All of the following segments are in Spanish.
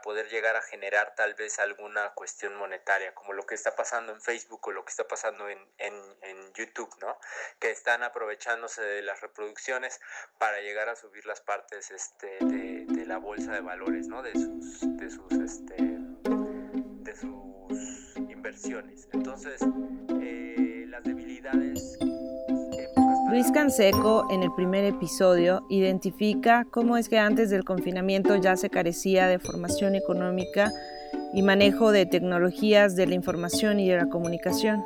poder llegar a generar tal vez alguna cuestión monetaria, como lo que está pasando en Facebook o lo que está pasando en, en, YouTube, ¿no? Que están aprovechándose de las reproducciones para llegar a subir las partes este, de, de la bolsa de valores, ¿no? De sus, de sus, este, de sus inversiones. Entonces, eh, las debilidades Luis Canseco, en el primer episodio, identifica cómo es que antes del confinamiento ya se carecía de formación económica y manejo de tecnologías de la información y de la comunicación.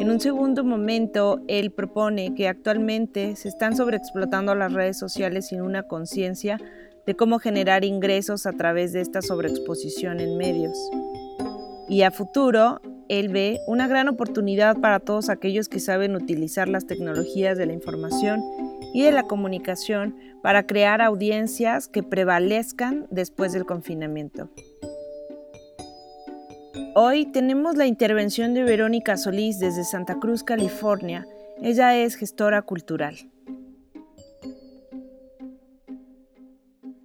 En un segundo momento, él propone que actualmente se están sobreexplotando las redes sociales sin una conciencia de cómo generar ingresos a través de esta sobreexposición en medios. Y a futuro, él ve una gran oportunidad para todos aquellos que saben utilizar las tecnologías de la información y de la comunicación para crear audiencias que prevalezcan después del confinamiento. Hoy tenemos la intervención de Verónica Solís desde Santa Cruz, California. Ella es gestora cultural.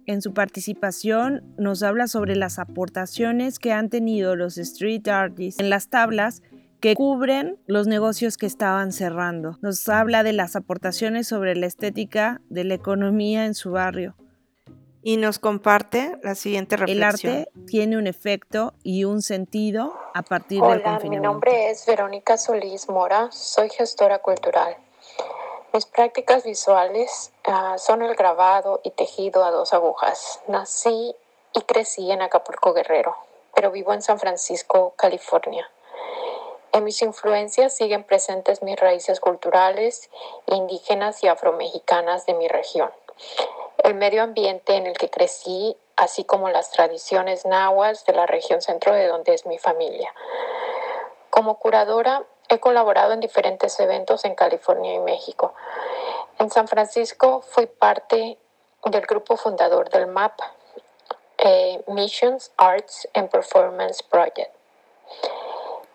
En su participación nos habla sobre las aportaciones que han tenido los street artists en las tablas que cubren los negocios que estaban cerrando. Nos habla de las aportaciones sobre la estética de la economía en su barrio. Y nos comparte la siguiente reflexión. El arte tiene un efecto y un sentido a partir del confinamiento. Mi nombre es Verónica Solís Mora, soy gestora cultural. Mis prácticas visuales ah, son el grabado y tejido a dos agujas. Nací y crecí en Acapulco Guerrero, pero vivo en San Francisco, California. En mis influencias siguen presentes mis raíces culturales, indígenas y afromexicanas de mi región. El medio ambiente en el que crecí, así como las tradiciones nahuas de la región centro de donde es mi familia. Como curadora, He colaborado en diferentes eventos en California y México. En San Francisco fui parte del grupo fundador del MAP, eh, Missions Arts and Performance Project,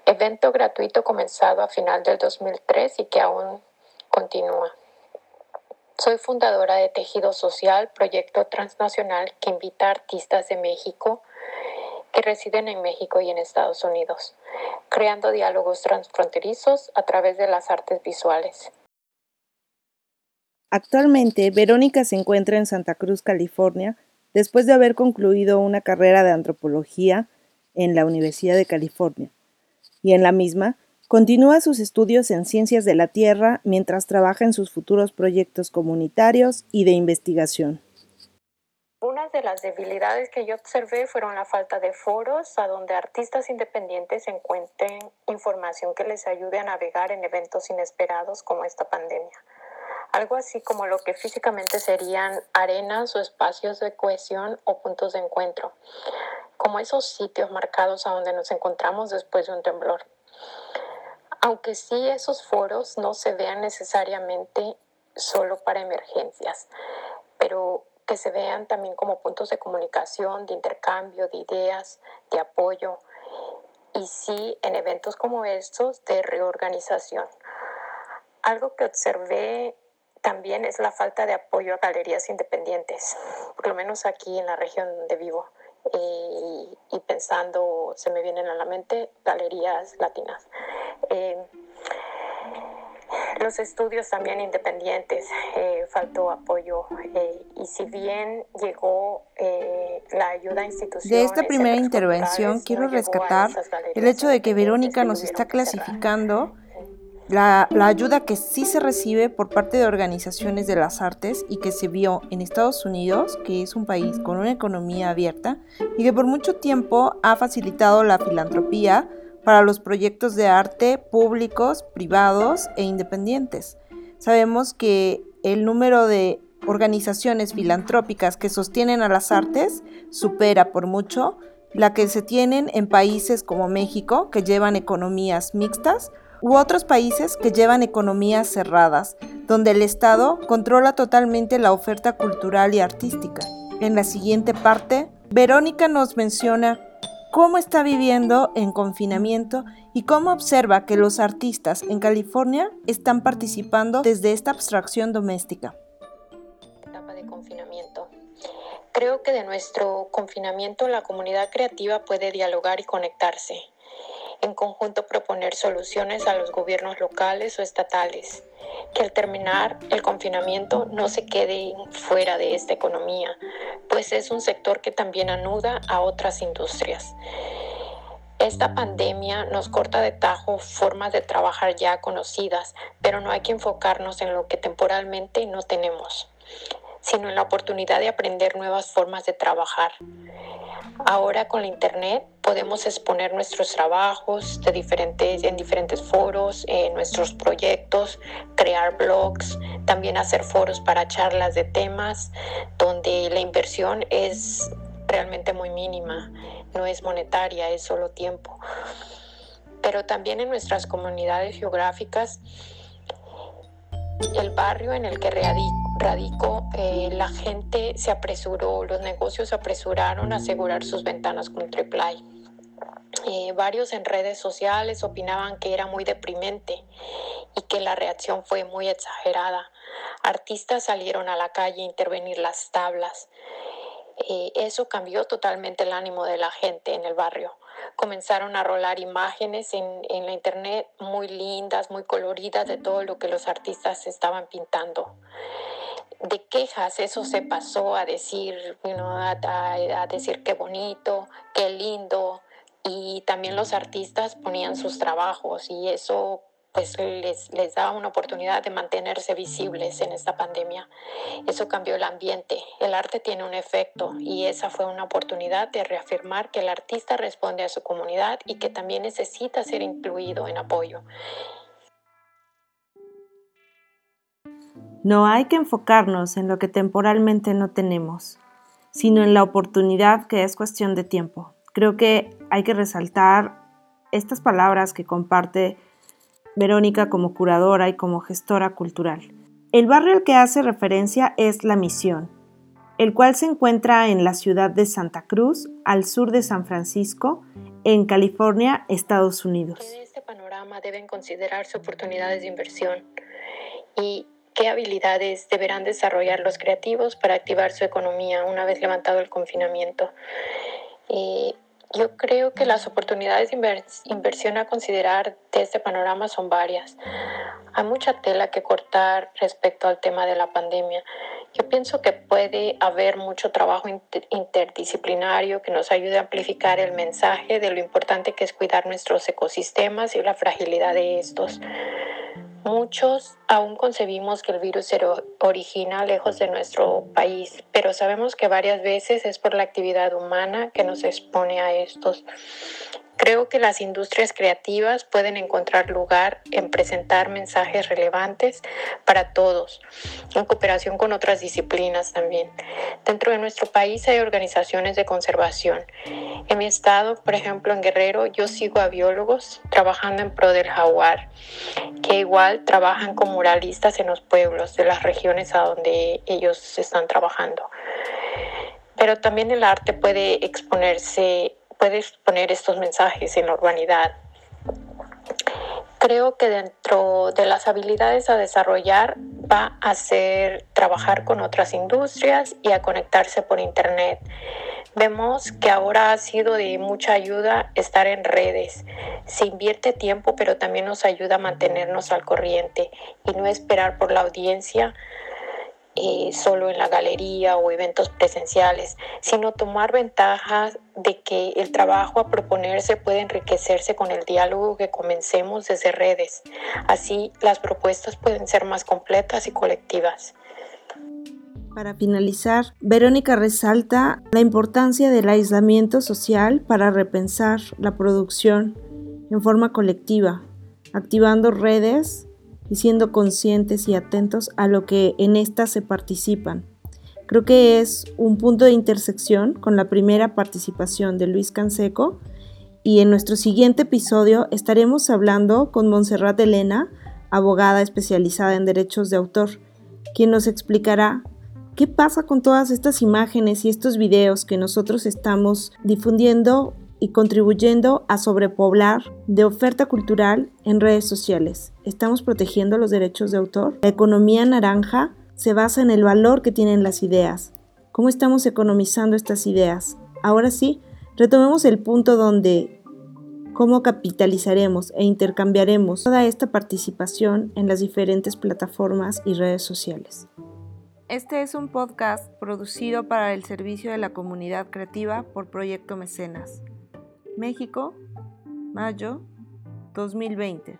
evento gratuito comenzado a final del 2003 y que aún continúa. Soy fundadora de Tejido Social, proyecto transnacional que invita a artistas de México que residen en México y en Estados Unidos creando diálogos transfronterizos a través de las artes visuales. Actualmente, Verónica se encuentra en Santa Cruz, California, después de haber concluido una carrera de antropología en la Universidad de California. Y en la misma, continúa sus estudios en ciencias de la Tierra mientras trabaja en sus futuros proyectos comunitarios y de investigación. Una de las debilidades que yo observé fueron la falta de foros a donde artistas independientes encuentren información que les ayude a navegar en eventos inesperados como esta pandemia. Algo así como lo que físicamente serían arenas o espacios de cohesión o puntos de encuentro, como esos sitios marcados a donde nos encontramos después de un temblor. Aunque sí esos foros no se vean necesariamente solo para emergencias, pero que se vean también como puntos de comunicación, de intercambio de ideas, de apoyo y sí en eventos como estos de reorganización. Algo que observé también es la falta de apoyo a galerías independientes, por lo menos aquí en la región donde vivo. Y, pensando, se me vienen a la mente galerías latinas. Eh, los estudios también independientes, eh, faltó apoyo eh, y si bien llegó eh, la ayuda institucional. De esta primera intervención quiero rescatar el hecho de que Verónica nos está clasificando la, la, ayuda que sí se recibe por parte de organizaciones de las artes y que se vio en Estados Unidos, que es un país con una economía abierta y que por mucho tiempo ha facilitado la filantropía para los proyectos de arte públicos, privados e independientes. Sabemos que el número de organizaciones filantrópicas que sostienen a las artes supera por mucho la que se tienen en países como México, que llevan economías mixtas, u otros países que llevan economías cerradas, donde el Estado controla totalmente la oferta cultural y artística. En la siguiente parte, Verónica nos menciona cómo está viviendo en confinamiento y cómo observa que los artistas en California están participando desde esta abstracción doméstica. Etapa de confinamiento. Creo que de nuestro confinamiento la comunidad creativa puede dialogar y conectarse, en conjunto proponer soluciones a los gobiernos locales o estatales, que al terminar el confinamiento no se quede fuera de esta economía, pues es un sector que también anuda a otras industrias. Esta pandemia nos corta de tajo formas de trabajar ya conocidas, pero no hay que enfocarnos en lo que temporalmente no tenemos, sino en la oportunidad de aprender nuevas formas de trabajar. Ahora con la internet podemos exponer nuestros trabajos en diferentes foros, en nuestros proyectos, crear blogs, también hacer foros para charlas de temas donde la inversión es realmente muy mínima, no es monetaria, es solo tiempo. Pero también en nuestras comunidades geográficas, el barrio en el que radico, eh, la gente se apresuró, los negocios se apresuraron a asegurar sus ventanas con triple eh, varios en redes sociales opinaban que era muy deprimente y que la reacción fue muy exagerada. Artistas salieron a la calle a intervenir las tablas. Eh, eso cambió totalmente el ánimo de la gente en el barrio. Comenzaron a rolar imágenes en, la internet muy lindas, muy coloridas de todo lo que los artistas estaban pintando de quejas, eso se pasó a decir, a, decir qué bonito, qué lindo, y también los artistas ponían sus trabajos y eso pues les daba una oportunidad de mantenerse visibles en esta pandemia. Eso cambió el ambiente. El arte tiene un efecto y esa fue una oportunidad de reafirmar que el artista responde a su comunidad y que también necesita ser incluido en apoyo. No hay que enfocarnos en lo que temporalmente no tenemos, sino en la oportunidad que es cuestión de tiempo. Creo que hay que resaltar estas palabras que comparte Verónica como curadora y como gestora cultural. El barrio al que hace referencia es La Misión, el cual se encuentra en la ciudad de Santa Cruz, al sur de San Francisco, en California, Estados Unidos. En este panorama deben considerarse oportunidades de inversión y qué habilidades deberán desarrollar los creativos para activar su economía una vez levantado el confinamiento. Yo creo que las oportunidades de inversión a considerar de este panorama son varias. Hay mucha tela que cortar respecto al tema de la pandemia. Yo pienso que puede haber mucho trabajo interdisciplinario que nos ayude a amplificar el mensaje de lo importante que es cuidar nuestros ecosistemas y la fragilidad de estos. Muchos aún concebimos que el virus se origina lejos de nuestro país, pero sabemos que varias veces es por la actividad humana que nos expone a estos. Creo que las industrias creativas pueden encontrar lugar en presentar mensajes relevantes para todos, en cooperación con otras disciplinas también. Dentro de nuestro país hay organizaciones de conservación. En mi estado, por ejemplo, en Guerrero, yo sigo a biólogos trabajando en pro del jaguar, que igual trabajan con muralistas en los pueblos de las regiones a donde ellos están trabajando. Pero también el arte puede exponerse puedes poner estos mensajes en la urbanidad. Creo que dentro de las habilidades a desarrollar va a ser trabajar con otras industrias y a conectarse por Internet. Vemos que ahora ha sido de mucha ayuda estar en redes. Se invierte tiempo, pero también nos ayuda a mantenernos al corriente y no esperar por la audiencia eh, solo en la galería o eventos presenciales, sino tomar ventaja de que el trabajo a proponerse puede enriquecerse con el diálogo que comencemos desde redes. Así las propuestas pueden ser más completas y colectivas. Para finalizar, Verónica resalta la importancia del aislamiento social para repensar la producción en forma colectiva, activando redes y siendo conscientes y atentos a lo que en esta se participan. Creo que es un punto de intersección con la primera participación de Luis Canseco y en nuestro siguiente episodio estaremos hablando con Montserrat Elena, abogada especializada en derechos de autor, quien nos explicará qué pasa con todas estas imágenes y estos videos que nosotros estamos difundiendo y contribuyendo a sobrepoblar de oferta cultural en redes sociales. Estamos protegiendo los derechos de autor. La economía naranja se basa en el valor que tienen las ideas. ¿Cómo estamos economizando estas ideas? Ahora sí, retomemos el punto donde cómo capitalizaremos e intercambiaremos toda esta participación en las diferentes plataformas y redes sociales. Este es un podcast producido para el servicio de la comunidad creativa por Proyecto Mecenas. México, mayo 2020.